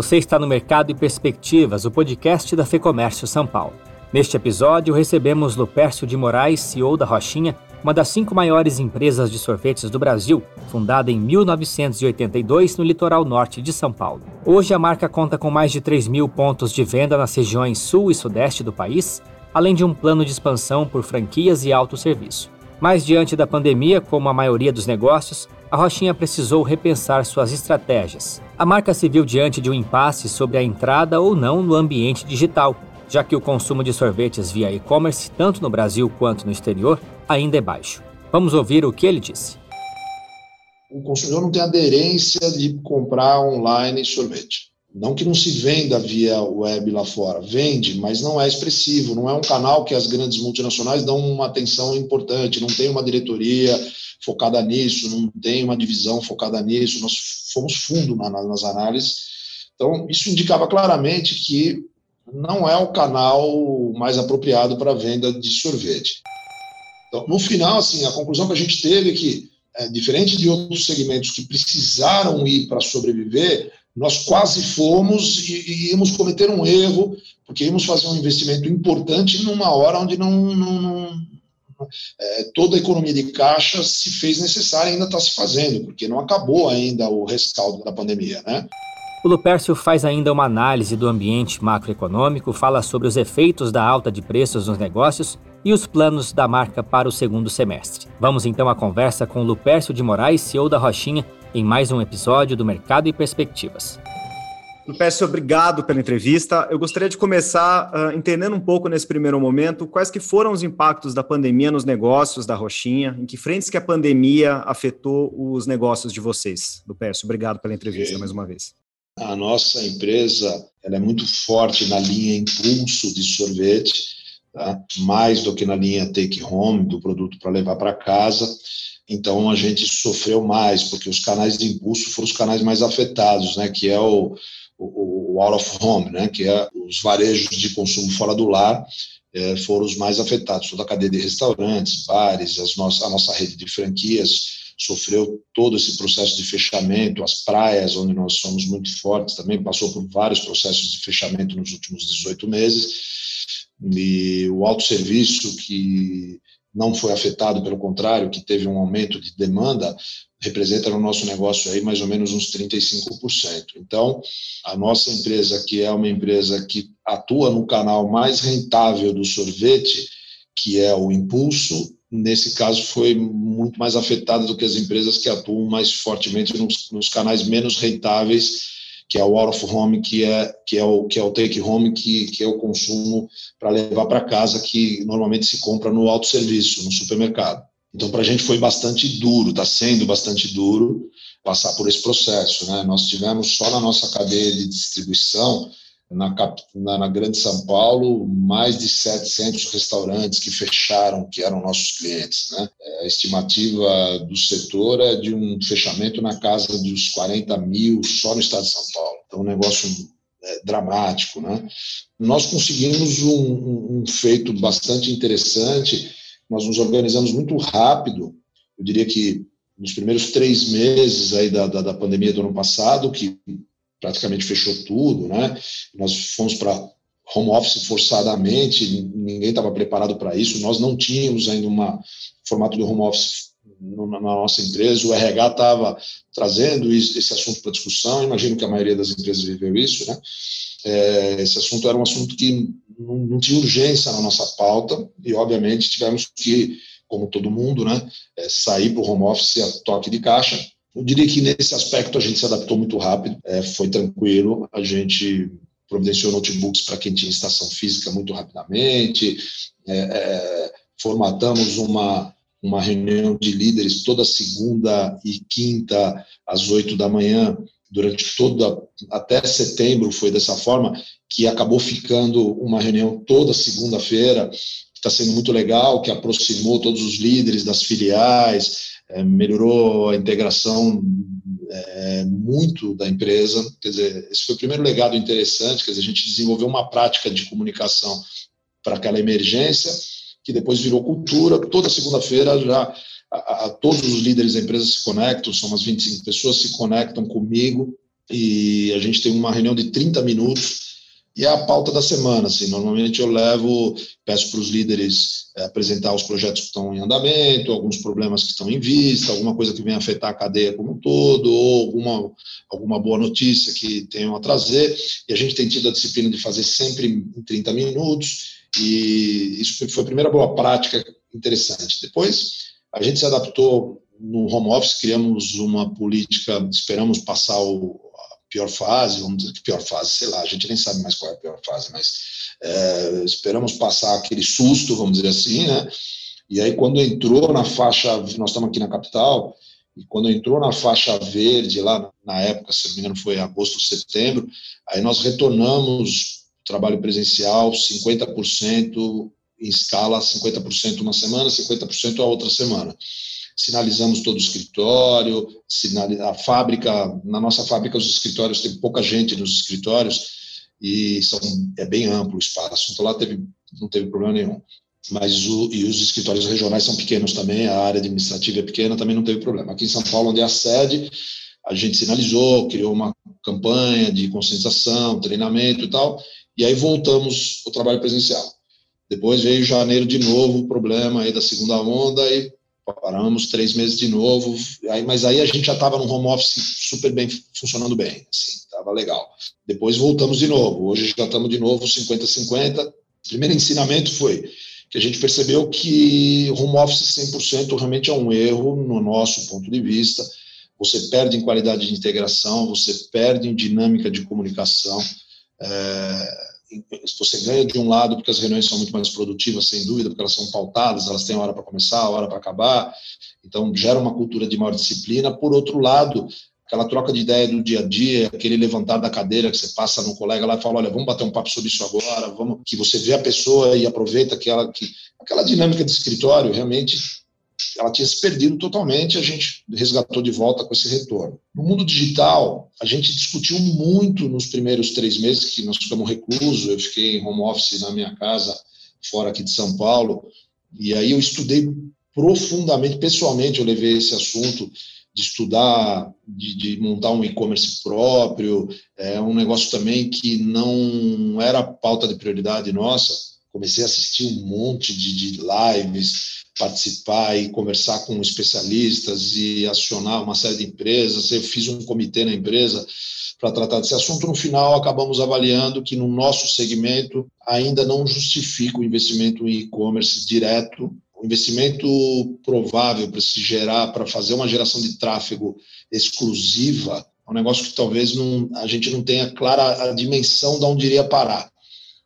Você está no Mercado e Perspectivas, o podcast da FEComércio São Paulo. Neste episódio, recebemos Lupércio de Moraes, CEO da Rochinha, uma das cinco maiores empresas de sorvetes do Brasil, fundada em 1982 no litoral norte de São Paulo. Hoje, a marca conta com mais de 3 mil pontos de venda nas regiões sul e sudeste do país, além de um plano de expansão por franquias e autosserviço. Mas, diante da pandemia, como a maioria dos negócios, a Rochinha precisou repensar suas estratégias. A marca se viu diante de um impasse sobre a entrada ou não no ambiente digital, já que o consumo de sorvetes via e-commerce, tanto no Brasil quanto no exterior, ainda é baixo. Vamos ouvir o que ele disse. O consumidor não tem aderência de comprar online sorvete. Não que não se venda via web lá fora, vende, mas não é expressivo, não é um canal que as grandes multinacionais dão uma atenção importante, não tem uma diretoria focada nisso, não tem uma divisão focada nisso, nós fomos fundo na, nas análises. Então, isso indicava claramente que não é o canal mais apropriado para venda de sorvete. Então, no final, assim, a conclusão que a gente teve é que, é, diferente de outros segmentos que precisaram ir para sobreviver, nós quase fomos e, e íamos cometer um erro, porque íamos fazer um investimento importante numa hora onde não, não é, toda a economia de caixa se fez necessária e ainda está se fazendo, porque não acabou ainda o rescaldo da pandemia, né? O Lupércio faz ainda uma análise do ambiente macroeconômico, fala sobre os efeitos da alta de preços nos negócios e os planos da marca para o segundo semestre. Vamos então à conversa com Lupércio de Moraes, CEO da Rochinha, em mais um episódio do Mercado e Perspectivas. Peço obrigado pela entrevista. Eu gostaria de começar uh, entendendo um pouco nesse primeiro momento quais que foram os impactos da pandemia nos negócios da Roxinha, em que frentes que a pandemia afetou os negócios de vocês. Lupércio, obrigado pela entrevista mais uma vez. A nossa empresa ela é muito forte na linha impulso de sorvete, tá? mais do que na linha take home, do produto para levar para casa. Então a gente sofreu mais, porque os canais de impulso foram os canais mais afetados, né? que é o, o, o out of home, né? que é os varejos de consumo fora do lar, é, foram os mais afetados. Toda a cadeia de restaurantes, bares, as nossas, a nossa rede de franquias sofreu todo esse processo de fechamento, as praias, onde nós somos muito fortes, também passou por vários processos de fechamento nos últimos 18 meses, e o autosserviço, que não foi afetado, pelo contrário, que teve um aumento de demanda, representa no nosso negócio aí mais ou menos uns 35%. Então, a nossa empresa, que é uma empresa que atua no canal mais rentável do sorvete, que é o Impulso, nesse caso foi muito mais afetada do que as empresas que atuam mais fortemente nos, nos canais menos rentáveis, que é o out of home, que é que é o que é o take home, que, que é o consumo para levar para casa, que normalmente se compra no autosserviço, no supermercado. Então, para a gente foi bastante duro, está sendo bastante duro passar por esse processo. Né? Nós tivemos só na nossa cadeia de distribuição na, na, na, Grande São Paulo, mais de 700 restaurantes que fecharam, que eram nossos clientes. Né? A estimativa do setor é de um fechamento na casa dos 40 mil só no estado de São Paulo. Então, um negócio é, dramático. Né? Nós conseguimos um, um feito bastante interessante, nós nos organizamos muito rápido, eu diria que nos primeiros três meses aí da, da, da pandemia do ano passado, que praticamente fechou tudo, né? Nós fomos para home office forçadamente, ninguém estava preparado para isso, nós não tínhamos ainda um formato de home office na nossa empresa, o RH estava trazendo esse assunto para discussão, imagino que a maioria das empresas viveu isso, né? É, esse assunto era um assunto que não, tinha urgência na nossa pauta e, obviamente, tivemos que, como todo mundo, né, é, sair para o home office a toque de caixa eu diria que nesse aspecto a gente se adaptou muito rápido, é, foi tranquilo, a gente providenciou notebooks para quem tinha estação física muito rapidamente, é, é, formatamos uma, uma reunião de líderes toda segunda e quinta às oito da manhã, durante toda, até setembro foi dessa forma, que acabou ficando uma reunião toda segunda-feira, que está sendo muito legal, que aproximou todos os líderes das filiais, é, melhorou a integração é, muito da empresa. Quer dizer, esse foi o primeiro legado interessante. Quer dizer, a gente desenvolveu uma prática de comunicação para aquela emergência, que depois virou cultura. Toda segunda-feira já a, a, todos os líderes da empresa se conectam, são umas 25 pessoas, se conectam comigo e a gente tem uma reunião de 30 minutos e é a pauta da semana. Assim, normalmente eu levo, peço para os líderes é, apresentar os projetos que estão em andamento, alguns problemas que estão em vista, alguma coisa que venha afetar a cadeia como um todo, ou alguma, alguma boa notícia que tenham a trazer. E a gente tem tido a disciplina de fazer sempre em 30 minutos, e isso foi a primeira boa prática interessante. Depois, a gente se adaptou no home office, criamos uma política, esperamos passar o, pior fase, vamos dizer que pior fase, sei lá, a gente nem sabe mais qual é a pior fase, mas é, esperamos passar aquele susto, vamos dizer assim, né? E aí, quando entrou na faixa, nós estamos aqui na capital, e quando entrou na faixa verde, lá na época, se não me engano, foi agosto, setembro, aí nós retornamos trabalho presencial 50% em escala, 50% uma semana, 50% a outra semana sinalizamos todo o escritório, a fábrica, na nossa fábrica os escritórios tem pouca gente nos escritórios e são, é bem amplo o espaço, então lá teve, não teve problema nenhum. Mas o, e os escritórios regionais são pequenos também, a área administrativa é pequena, também não teve problema. Aqui em São Paulo, onde é a sede, a gente sinalizou, criou uma campanha de conscientização, treinamento e tal, e aí voltamos ao trabalho presencial. Depois veio janeiro de novo o problema aí da segunda onda e paramos três meses de novo, aí, mas aí a gente já estava no home office super bem, funcionando bem, assim, estava legal. Depois voltamos de novo, hoje já estamos de novo 50-50. O primeiro ensinamento foi que a gente percebeu que home office 100% realmente é um erro no nosso ponto de vista, você perde em qualidade de integração, você perde em dinâmica de comunicação, é, você ganha de um lado porque as reuniões são muito mais produtivas, sem dúvida, porque elas são pautadas, elas têm hora para começar, hora para acabar, então gera uma cultura de maior disciplina. Por outro lado, aquela troca de ideia do dia a dia, aquele levantar da cadeira que você passa no colega lá e fala, olha, vamos bater um papo sobre isso agora, vamos que você vê a pessoa e aproveita que ela que aquela dinâmica de escritório realmente ela tinha se perdido totalmente, a gente resgatou de volta com esse retorno. No mundo digital, a gente discutiu muito nos primeiros três meses que nós ficamos reclusos, eu fiquei em home office na minha casa, fora aqui de São Paulo, e aí eu estudei profundamente, pessoalmente, eu levei esse assunto de estudar, de, de montar um e-commerce próprio, é um negócio também que não era pauta de prioridade nossa. Comecei a assistir um monte de, de lives, participar e conversar com especialistas e acionar uma série de empresas. Eu fiz um comitê na empresa para tratar desse assunto. No final, acabamos avaliando que no nosso segmento ainda não justifica o investimento em e-commerce direto. O investimento provável para se gerar, para fazer uma geração de tráfego exclusiva, é um negócio que talvez não, a gente não tenha clara a dimensão de onde iria parar.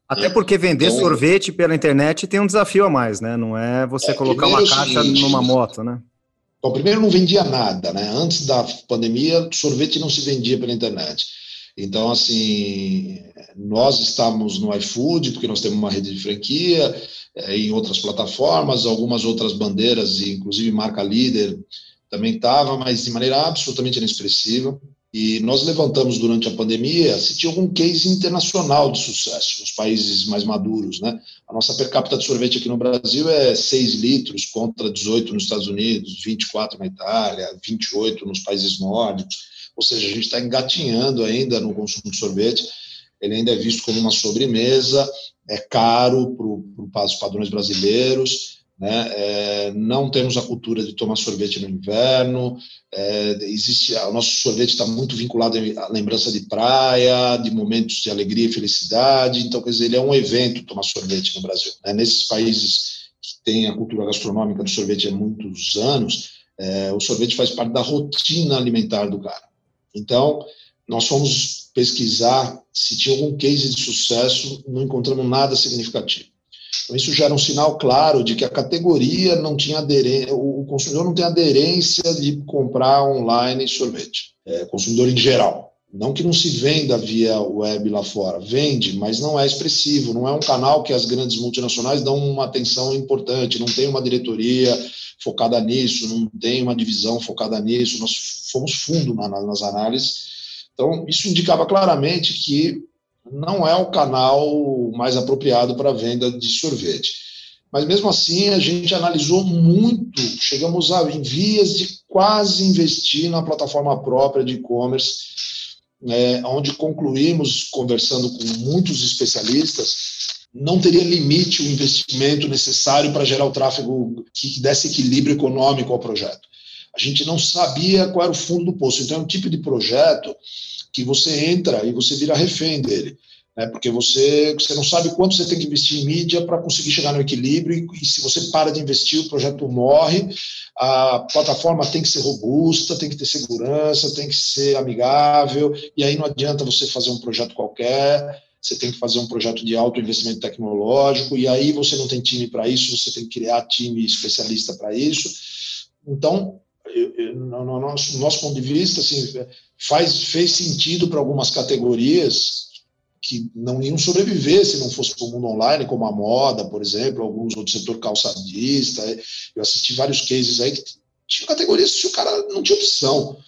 Até porque vender então, sorvete pela internet tem um desafio a mais, né? Não é você é, colocar uma caixa seguinte, numa moto, né? Bom, primeiro não vendia nada, né? Antes da pandemia, sorvete não se vendia pela internet. Então, assim, nós estamos no iFood, porque nós temos uma rede de franquia, é, em outras plataformas, algumas outras bandeiras, inclusive marca líder também estava, mas de maneira absolutamente inexpressiva. E nós levantamos durante a pandemia se tinha algum case internacional de sucesso nos países mais maduros, né? A nossa per capita de sorvete aqui no Brasil é 6 litros contra 18 nos Estados Unidos, 24 na Itália, 28 nos países nórdicos. Ou seja, a gente está engatinhando ainda no consumo de sorvete. Ele ainda é visto como uma sobremesa, é caro para os padrões brasileiros né? É, não temos a cultura de tomar sorvete no inverno. É, existe o nosso sorvete está muito vinculado à lembrança de praia, de momentos de alegria e felicidade. Então, quer dizer, ele é um evento tomar sorvete no Brasil. Né? Nesses países que têm a cultura gastronômica do sorvete há muitos anos, é, o sorvete faz parte da rotina alimentar do cara. Então, nós fomos pesquisar se tinha algum case de sucesso, não encontramos nada significativo. Então, isso gera um sinal claro de que a categoria não tinha aderência, o consumidor não tem aderência de comprar online sorvete, é, consumidor em geral. Não que não se venda via web lá fora, vende, mas não é expressivo, não é um canal que as grandes multinacionais dão uma atenção importante, não tem uma diretoria focada nisso, não tem uma divisão focada nisso, nós fomos fundo nas análises. Então, isso indicava claramente que não é o canal mais apropriado para venda de sorvete. Mas mesmo assim, a gente analisou muito, chegamos a, em vias de quase investir na plataforma própria de e-commerce. é, onde concluímos, conversando com muitos especialistas, não teria limite o investimento necessário para gerar o tráfego que desse equilíbrio econômico ao projeto. A gente não sabia qual era o fundo do poço. Então, é um tipo de projeto que você entra e você vira refém dele. Né? Porque você, você não sabe quanto você tem que investir em mídia para conseguir chegar no equilíbrio, e, e se você para de investir, o projeto morre. A plataforma tem que ser robusta, tem que ter segurança, tem que ser amigável, e aí não adianta você fazer um projeto qualquer você tem que fazer um projeto de alto investimento tecnológico, e aí você não tem time para isso, você tem que criar time especialista para isso. Então, no, nosso, no nosso ponto de vista, assim, faz, fez sentido para algumas categorias que não iam sobreviver se não fosse para o mundo online, como a moda, por exemplo, alguns outros setor calçadista. Eu assisti vários cases aí que tinha categorias que o cara não tinha opção.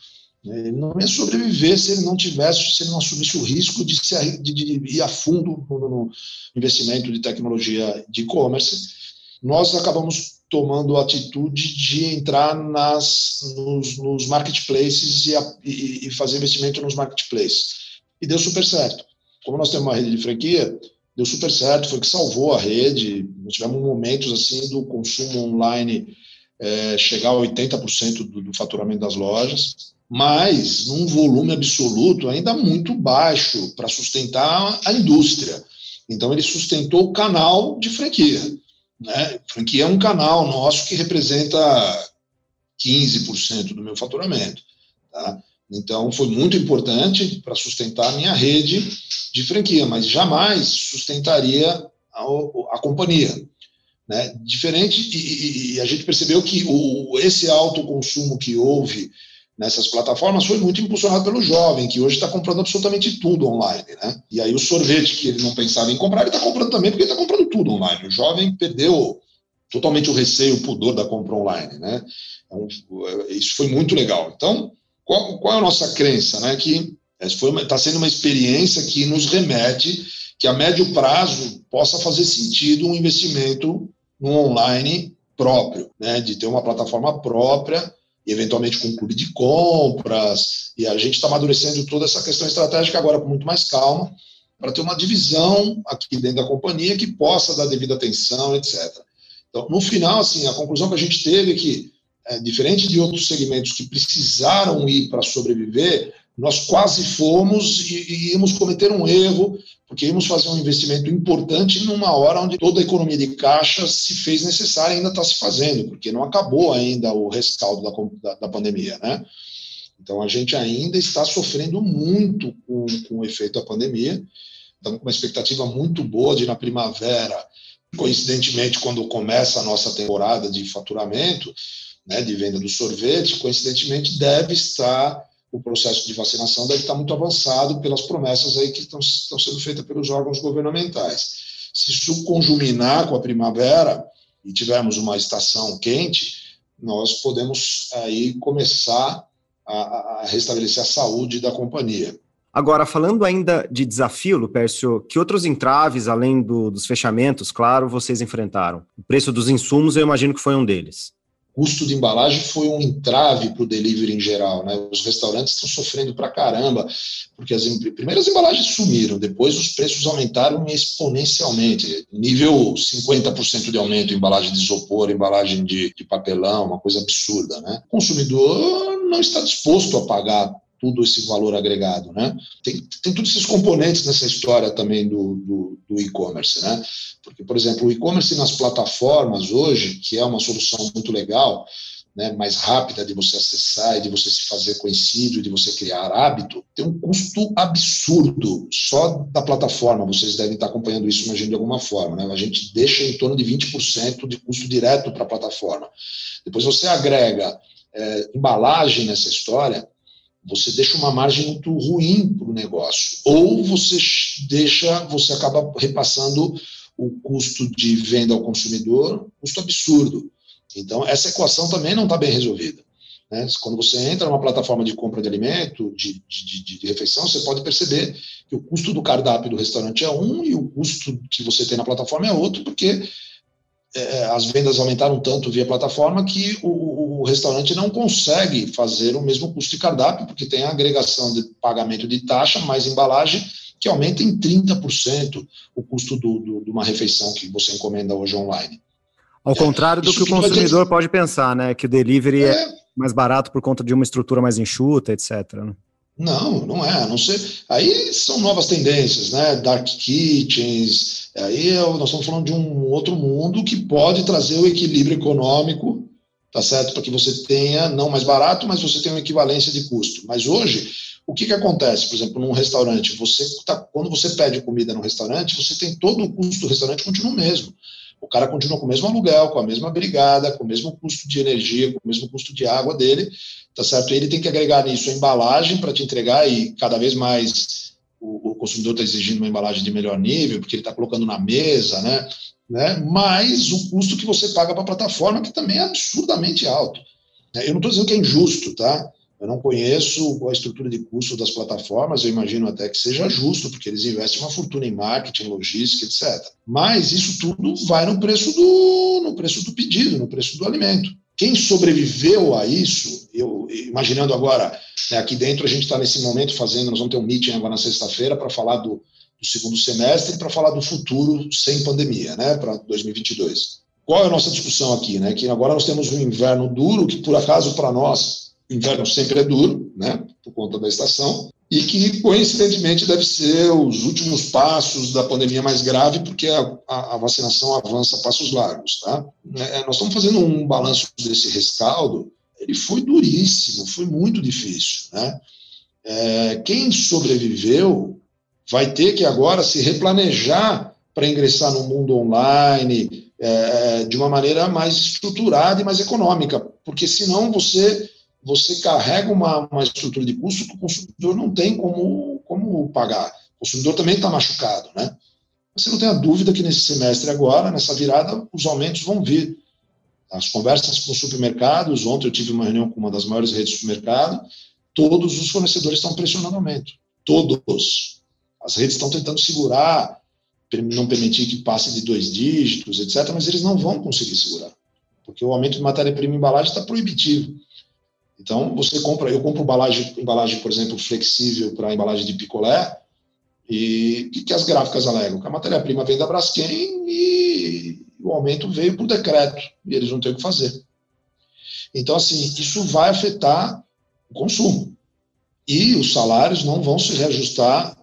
Ele não ia sobreviver se ele não tivesse, se ele não assumisse o risco de, se, de, de ir a fundo no, no investimento de tecnologia de e-commerce. Nós acabamos tomando atitude de entrar nas, nos, nos marketplaces e, a, e, fazer investimento nos marketplaces. E deu super certo. Como nós temos uma rede de franquia, deu super certo, foi que salvou a rede. Nós tivemos momentos assim do consumo online é, chegar a 80% do, do faturamento das lojas mas num volume absoluto ainda muito baixo para sustentar a indústria. Então, ele sustentou o canal de franquia. Né? Franquia é um canal nosso que representa 15% do meu faturamento. Tá? Então, foi muito importante para sustentar a minha rede de franquia, mas jamais sustentaria a, a companhia. Né? Diferente, e, e, a gente percebeu que o, esse alto consumo que houve nessas plataformas foi muito impulsionado pelo jovem, que hoje está comprando absolutamente tudo online. Né? E aí o sorvete que ele não pensava em comprar, ele está comprando também, porque ele está comprando tudo online. O jovem perdeu totalmente o receio, o pudor da compra online. Né? Então, isso foi muito legal. Então, qual, qual é a nossa crença? Né? Que está sendo uma experiência que nos remete que a médio prazo possa fazer sentido um investimento no online próprio, né? de ter uma plataforma própria eventualmente com um clube de compras, e a gente está amadurecendo toda essa questão estratégica agora com muito mais calma, para ter uma divisão aqui dentro da companhia que possa dar devida atenção, etc. Então, no final, assim, a conclusão que a gente teve é que, é, diferente de outros segmentos que precisaram ir para sobreviver, nós quase fomos e, e íamos cometer um erro, porque íamos fazer um investimento importante numa hora onde toda a economia de caixa se fez necessária e ainda está se fazendo, porque não acabou ainda o rescaldo da, da, da, pandemia, né? Então, a gente ainda está sofrendo muito com, com o efeito da pandemia, estamos com uma expectativa muito boa de, na primavera, coincidentemente, quando começa a nossa temporada de faturamento, né, de venda do sorvete, coincidentemente deve estar o processo de vacinação deve estar muito avançado pelas promessas aí que estão, estão sendo feitas pelos órgãos governamentais. Se isso conjuminar com a primavera e tivermos uma estação quente, nós podemos aí começar a, a restabelecer a saúde da companhia. Agora, falando ainda de desafio, Lupércio, que outros entraves, além do, dos fechamentos, claro, vocês enfrentaram? O preço dos insumos, eu imagino que foi um deles custo de embalagem foi um entrave para o delivery em geral. Né? Os restaurantes estão sofrendo para caramba, porque as primeiras embalagens sumiram, depois os preços aumentaram exponencialmente, nível 50% de aumento em embalagem de isopor, embalagem de, de papelão, uma coisa absurda. Né? O consumidor não está disposto a pagar tudo esse valor agregado, né? Tem, tem todos esses componentes nessa história também do, do, do e-commerce, né? Porque, por exemplo, o e-commerce nas plataformas hoje, que é uma solução muito legal, né, mais rápida de você acessar e de você se fazer conhecido e de você criar hábito, tem um custo absurdo só da plataforma. Vocês devem estar acompanhando isso, imagino, de alguma forma. Né? A gente deixa em torno de 20% de custo direto para a plataforma. Depois você agrega é, embalagem nessa história, você deixa uma margem muito ruim para o negócio. Ou você deixa, você acaba repassando o custo de venda ao consumidor, custo absurdo. Então, essa equação também não está bem resolvida. Né? Quando você entra numa plataforma de compra de alimento, de, de, de, de, refeição, você pode perceber que o custo do cardápio do restaurante é um e o custo que você tem na plataforma é outro, porque é, as vendas aumentaram tanto via plataforma que o, o, restaurante não consegue fazer o mesmo custo de cardápio, porque tem a agregação de pagamento de taxa mais embalagem, que aumenta em 30% o custo do, do, de uma refeição que você encomenda hoje online. Ao contrário do Isso que o consumidor ter... pode pensar, né? Que o delivery é... é... mais barato por conta de uma estrutura mais enxuta, etc. Né? Não, não é, a não ser. Aí são novas tendências, né? Dark kitchens. Aí nós estamos falando de um outro mundo que pode trazer o equilíbrio econômico, tá certo? Para que você tenha, não mais barato, mas você tenha uma equivalência de custo. Mas hoje, o que, que acontece? Por exemplo, num restaurante, você tá, quando você pede comida no restaurante, você tem todo o custo do restaurante continua o mesmo. O cara continua com o mesmo aluguel, com a mesma brigada, com o mesmo custo de energia, com o mesmo custo de água dele, tá certo? Ele tem que agregar nisso a embalagem para te entregar e cada vez mais o, o consumidor está exigindo uma embalagem de melhor nível, porque ele está colocando na mesa, né? né? Mais o custo que você paga para a plataforma, que também é absurdamente alto. Eu não estou dizendo que é injusto, tá? Eu não conheço a estrutura de custo das plataformas, eu imagino até que seja justo, porque eles investem uma fortuna em marketing, logística, etc. Mas isso tudo vai no preço do, no preço do pedido, no preço do alimento. Quem sobreviveu a isso, eu imaginando agora, né, aqui dentro a gente está nesse momento fazendo, nós vamos ter um meeting agora na sexta-feira para falar do, do segundo semestre para falar do futuro sem pandemia, né, para 2022. Qual é a nossa discussão aqui, né? Que agora nós temos um inverno duro que por acaso para nós inverno sempre é duro, né, por conta da estação, e que, coincidentemente, deve ser os últimos passos da pandemia mais grave, porque a, a, vacinação avança passos largos. Tá? É, nós estamos fazendo um balanço desse rescaldo, ele foi duríssimo, foi muito difícil. Né? É, quem sobreviveu vai ter que agora se replanejar para ingressar no mundo online é, de uma maneira mais estruturada e mais econômica, porque senão você você carrega uma, uma estrutura de custo que o consumidor não tem como, como pagar. O consumidor também está machucado, né? Você não tem a dúvida que nesse semestre agora, nessa virada, os aumentos vão vir. As conversas com os supermercados, ontem eu tive uma reunião com uma das maiores redes de supermercado, todos os fornecedores estão pressionando aumento. Todos. As redes estão tentando segurar, não permitir que passe de dois dígitos, etc., mas eles não vão conseguir segurar. Porque o aumento de matéria-prima e embalagem está proibitivo. Então, você compra, eu compro embalagem, embalagem por exemplo, flexível para embalagem de picolé, e o que, as gráficas alegam? Que a matéria-prima vem da Braskem e o aumento veio por decreto, e eles não têm o que fazer. Então, assim, isso vai afetar o consumo. E os salários não vão se reajustar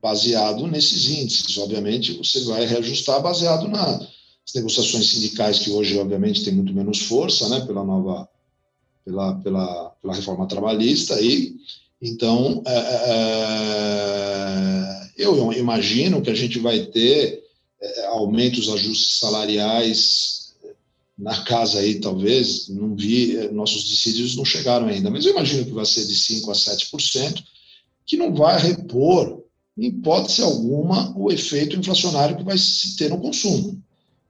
baseado nesses índices. Obviamente, você vai reajustar baseado nas negociações sindicais, que hoje, obviamente, tem muito menos força, né, pela nova pela, pela, pela reforma trabalhista aí. Então, é, é, é eu imagino que a gente vai ter é, aumentos, ajustes salariais na casa aí, talvez, não vi, nossos decídios não chegaram ainda, mas eu imagino que vai ser de 5% a 7%, que não vai repor, em hipótese alguma, o efeito inflacionário que vai se ter no consumo.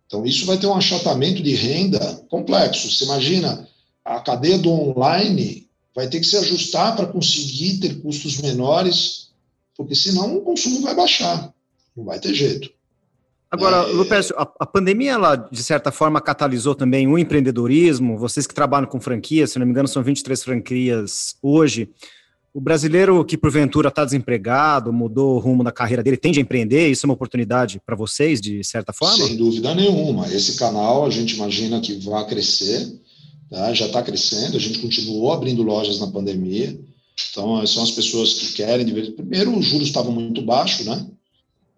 Então, isso vai ter um achatamento de renda complexo. Você imagina a cadeia do online vai ter que se ajustar para conseguir ter custos menores, porque senão o consumo vai baixar, não vai ter jeito. Agora, é... Lupércio, a, a, pandemia, ela, de certa forma, catalisou também o empreendedorismo. Vocês que trabalham com franquias, se não me engano, são 23 franquias hoje. O brasileiro que, porventura, está desempregado, mudou o rumo da carreira dele, tende a empreender? Isso é uma oportunidade para vocês, de certa forma? Sem dúvida nenhuma. Esse canal, a gente imagina que vai crescer tá? já está crescendo, a gente continuou abrindo lojas na pandemia, então são as pessoas que querem, primeiro os juros estavam muito baixos, né?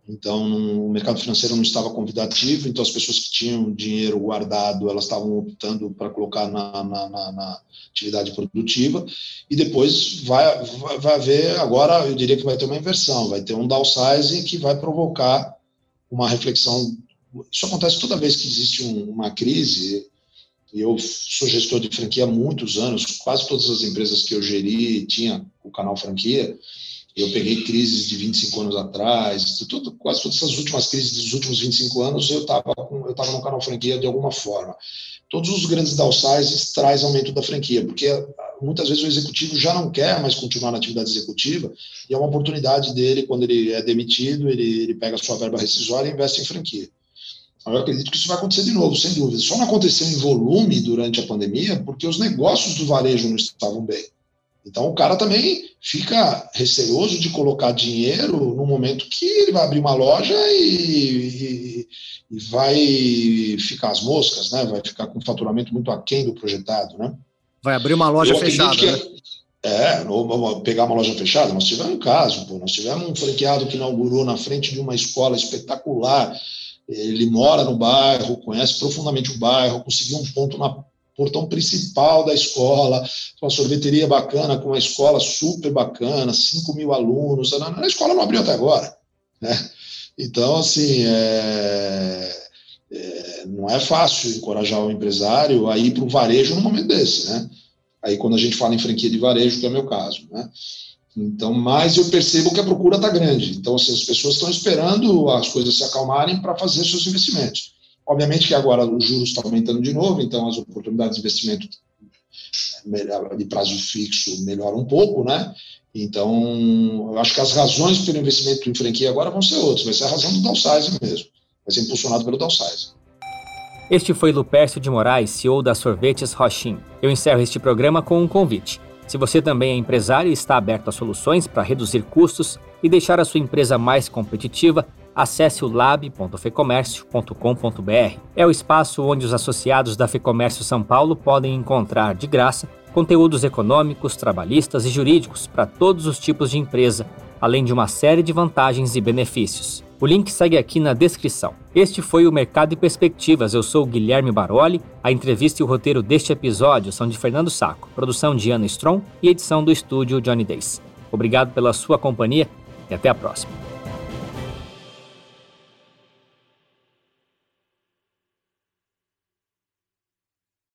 Então, o mercado financeiro não estava convidativo, então as pessoas que tinham dinheiro guardado, elas estavam optando para colocar na, na, na, na, atividade produtiva, e depois vai, vai, vai haver, agora eu diria que vai ter uma inversão, vai ter um downsizing que vai provocar uma reflexão. Isso acontece toda vez que existe um, uma crise, eu sou gestor de franquia há muitos anos, quase todas as empresas que eu geri tinha o canal franquia. Eu peguei crises de 25 anos atrás, tudo, quase todas essas últimas crises dos últimos 25 anos eu estava eu no canal franquia de alguma forma. Todos os grandes downsizes traz aumento da franquia, porque muitas vezes o executivo já não quer mais continuar na atividade executiva e é uma oportunidade dele, quando ele é demitido, ele, ele pega a sua verba rescisória e investe em franquia. Eu acredito que isso vai acontecer de novo, sem dúvida. Só não aconteceu em volume durante a pandemia porque os negócios do varejo não estavam bem. Então o cara também fica receoso de colocar dinheiro no momento que ele vai abrir uma loja e, e, e vai ficar as moscas, né? Vai ficar com um faturamento muito aquém do projetado, né? Vai abrir uma loja fechada. Que, né? É, ou pegar uma loja fechada. Nós tivemos um caso, pô, nós tivemos um franqueado que inaugurou na frente de uma escola espetacular. Ele mora no bairro, conhece profundamente o bairro, conseguiu um ponto na portão principal da escola, uma sorveteria bacana, com uma escola super bacana, 5 mil alunos. A escola não abriu até agora. Né? Então, assim, é, é, não é fácil encorajar o empresário a ir para o varejo num momento desse. Né? Aí, quando a gente fala em franquia de varejo, que é o meu caso. Né? Então, mas eu percebo que a procura está grande. Então, assim, as pessoas estão esperando as coisas se acalmarem para fazer seus investimentos. Obviamente que agora os juros estão aumentando de novo, então as oportunidades de investimento de prazo fixo melhoram um pouco, né? Então, eu acho que as razões pelo investimento em franquia agora vão ser outras. Vai ser a razão do downsize mesmo. Vai ser impulsionado pelo downsize. Este foi Lupércio de Moraes, CEO da Sorvetes Rochim. Eu encerro este programa com um convite. Se você também é empresário e está aberto a soluções para reduzir custos e deixar a sua empresa mais competitiva, acesse o lab.fecomércio.com.br. É o espaço onde os associados da Fecomércio São Paulo podem encontrar de graça conteúdos econômicos, trabalhistas e jurídicos para todos os tipos de empresa, além de uma série de vantagens e benefícios. O link segue aqui na descrição. Este foi o Mercado e Perspectivas. Eu sou Guilherme Baroli. A entrevista e o roteiro deste episódio são de Fernando Saco, produção de Ana Strong e edição do estúdio Johnny Days. Obrigado pela sua companhia e até a próxima.